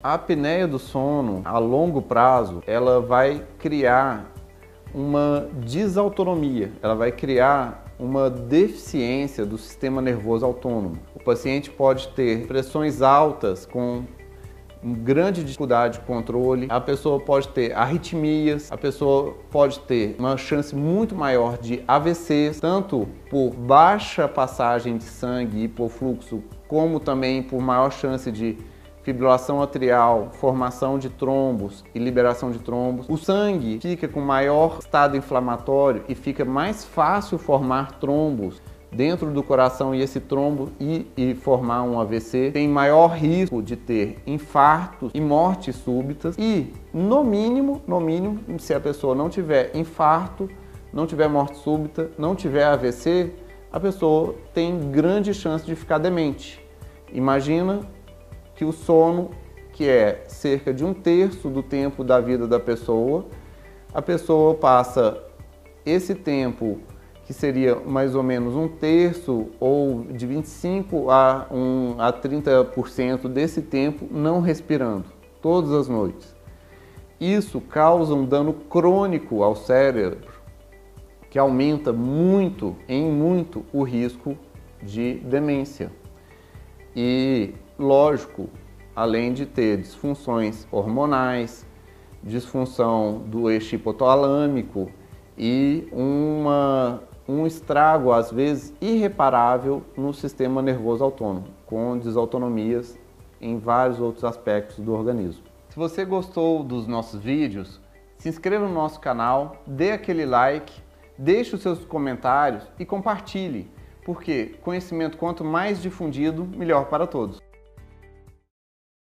A apneia do sono, a longo prazo, ela vai criar uma desautonomia, ela vai criar uma deficiência do sistema nervoso autônomo. O paciente pode ter pressões altas com grande dificuldade de controle, a pessoa pode ter arritmias, a pessoa pode ter uma chance muito maior de AVCs, tanto por baixa passagem de sangue e por fluxo, como também por maior chance de fibrilação atrial, formação de trombos e liberação de trombos. O sangue fica com maior estado inflamatório e fica mais fácil formar trombos dentro do coração e esse trombo e, e, formar um AVC, tem maior risco de ter infartos e mortes súbitas e, no mínimo, no mínimo, se a pessoa não tiver infarto, não tiver morte súbita, não tiver AVC, a pessoa tem grande chance de ficar demente. Imagina que o sono, que é cerca de um terço do tempo da vida da pessoa, a pessoa passa esse tempo, que seria mais ou menos um terço ou de 25 a, um, a 30% desse tempo não respirando, todas as noites. Isso causa um dano crônico ao cérebro, que aumenta muito, em muito, o risco de demência. E lógico, além de ter disfunções hormonais, disfunção do eixo hipotalâmico e uma, um estrago, às vezes, irreparável no sistema nervoso autônomo, com desautonomias em vários outros aspectos do organismo. Se você gostou dos nossos vídeos, se inscreva no nosso canal, dê aquele like, deixe os seus comentários e compartilhe, porque conhecimento quanto mais difundido, melhor para todos.